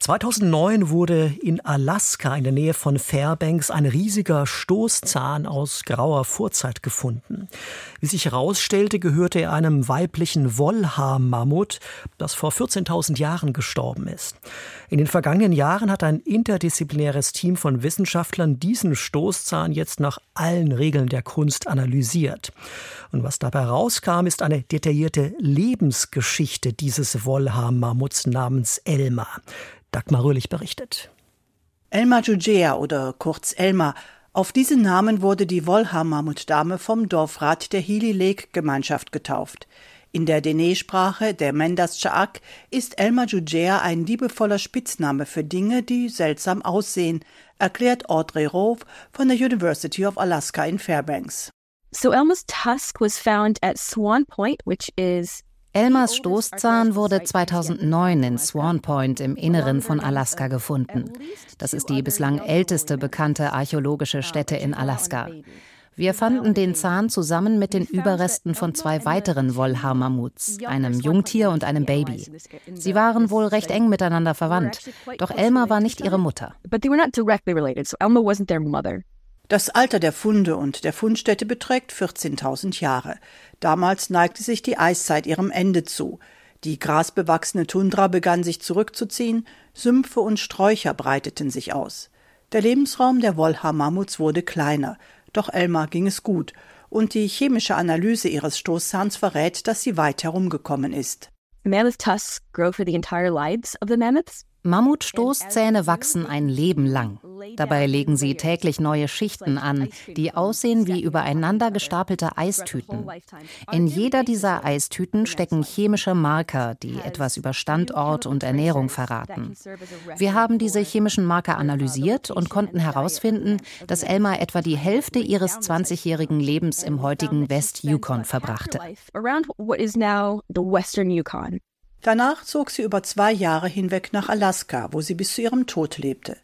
2009 wurde in Alaska in der Nähe von Fairbanks ein riesiger Stoßzahn aus grauer Vorzeit gefunden. Wie sich herausstellte, gehörte er einem weiblichen Wollhaar-Mammut, das vor 14.000 Jahren gestorben ist. In den vergangenen Jahren hat ein interdisziplinäres Team von Wissenschaftlern diesen Stoßzahn jetzt nach allen Regeln der Kunst analysiert. Und was dabei rauskam, ist eine detaillierte Lebensgeschichte dieses Wollhaar-Mammuts namens Elma. Dagmar Röhlich berichtet. Elma Jugea oder kurz Elma. Auf diesen Namen wurde die Wollhaar-Mammutdame vom Dorfrat der Healy Lake Gemeinschaft getauft. In der Dene-Sprache der Mendas Chaak ist Elma Jugea ein liebevoller Spitzname für Dinge, die seltsam aussehen, erklärt Audrey Rove von der University of Alaska in Fairbanks. So Elma's tusk was found at Swan Point, which is Elmers Stoßzahn wurde 2009 in Swan Point im Inneren von Alaska gefunden. Das ist die bislang älteste bekannte archäologische Stätte in Alaska. Wir fanden den Zahn zusammen mit den Überresten von zwei weiteren Wollhaar-Mammuts, einem Jungtier und einem Baby. Sie waren wohl recht eng miteinander verwandt, doch Elma war nicht ihre Mutter. Das Alter der Funde und der Fundstätte beträgt 14.000 Jahre. Damals neigte sich die Eiszeit ihrem Ende zu. Die grasbewachsene Tundra begann sich zurückzuziehen, Sümpfe und Sträucher breiteten sich aus. Der Lebensraum der Wollhaar-Mammuts wurde kleiner, doch Elmar ging es gut, und die chemische Analyse ihres Stoßzahns verrät, dass sie weit herumgekommen ist. Mammoth tusks grow for the entire lives of the mammoths. Mammutstoßzähne wachsen ein Leben lang. Dabei legen sie täglich neue Schichten an, die aussehen wie übereinander gestapelte Eistüten. In jeder dieser Eistüten stecken chemische Marker, die etwas über Standort und Ernährung verraten. Wir haben diese chemischen Marker analysiert und konnten herausfinden, dass Elma etwa die Hälfte ihres 20-jährigen Lebens im heutigen West-Yukon verbrachte. Danach zog sie über zwei Jahre hinweg nach Alaska, wo sie bis zu ihrem Tod lebte.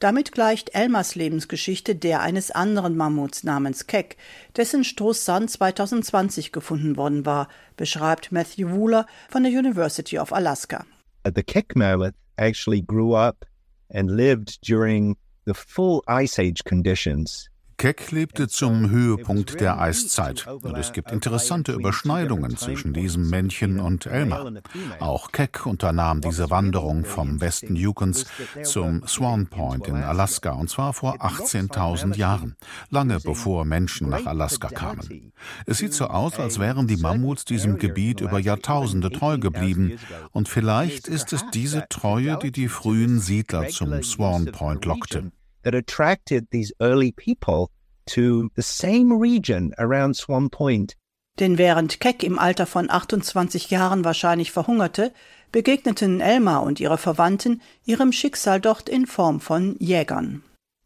Damit gleicht Elmas Lebensgeschichte der eines anderen Mammuts namens Keck, dessen Stoßzahn 2020 gefunden worden war, beschreibt Matthew Wooler von der University of Alaska. The Keck mammoth actually grew up and lived during the full ice age conditions Keck lebte zum Höhepunkt der Eiszeit und es gibt interessante Überschneidungen zwischen diesem Männchen und Elmer. Auch Keck unternahm diese Wanderung vom Westen Yukons zum Swan Point in Alaska und zwar vor 18.000 Jahren, lange bevor Menschen nach Alaska kamen. Es sieht so aus, als wären die Mammuts diesem Gebiet über Jahrtausende treu geblieben und vielleicht ist es diese Treue, die die frühen Siedler zum Swan Point lockte that attracted these early people to the same region around Swan Point. Denn während Keck im Alter von 28 Jahren wahrscheinlich verhungerte, begegneten Elma und ihre Verwandten ihrem Schicksal dort in Form von Jägern.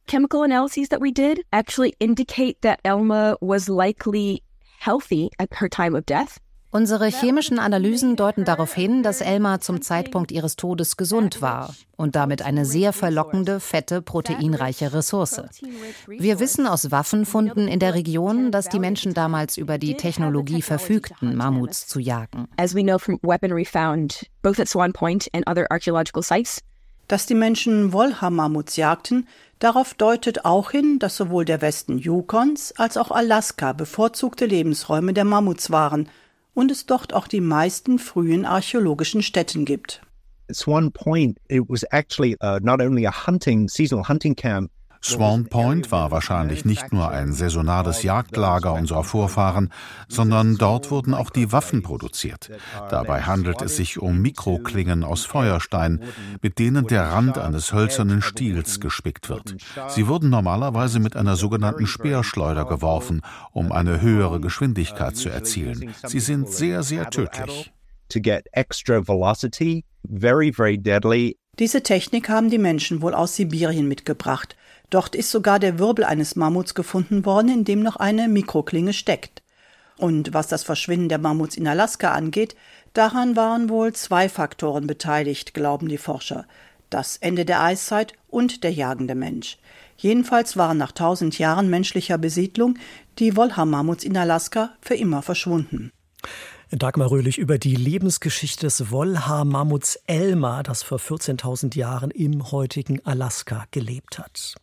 Chemical analyses that we did actually indicate that Elma was likely healthy at her time of death. Unsere chemischen Analysen deuten darauf hin, dass Elma zum Zeitpunkt ihres Todes gesund war und damit eine sehr verlockende, fette, proteinreiche Ressource. Wir wissen aus Waffenfunden in der Region, dass die Menschen damals über die Technologie verfügten, Mammuts zu jagen. As we know from weaponry found both at Swan Point and other archaeological sites, dass die Menschen Wollhaar-Mammuts jagten, darauf deutet auch hin, dass sowohl der Westen Yukons als auch Alaska bevorzugte Lebensräume der Mammuts waren – und es dort auch die meisten frühen archäologischen Stätten gibt. Swan Point, it was actually uh, not only a hunting, seasonal hunting camp, Swan Point war wahrscheinlich nicht nur ein saisonales Jagdlager unserer Vorfahren, sondern dort wurden auch die Waffen produziert. Dabei handelt es sich um Mikroklingen aus Feuerstein, mit denen der Rand eines hölzernen Stiels gespickt wird. Sie wurden normalerweise mit einer sogenannten Speerschleuder geworfen, um eine höhere Geschwindigkeit zu erzielen. Sie sind sehr, sehr tödlich. Diese Technik haben die Menschen wohl aus Sibirien mitgebracht. Dort ist sogar der Wirbel eines Mammuts gefunden worden, in dem noch eine Mikroklinge steckt. Und was das Verschwinden der Mammuts in Alaska angeht, daran waren wohl zwei Faktoren beteiligt, glauben die Forscher. Das Ende der Eiszeit und der jagende Mensch. Jedenfalls waren nach tausend Jahren menschlicher Besiedlung die Wollhaar-Mammuts in Alaska für immer verschwunden. Dagmar Röhlich über die Lebensgeschichte des Wollhaar-Mammuts Elmer, das vor 14.000 Jahren im heutigen Alaska gelebt hat.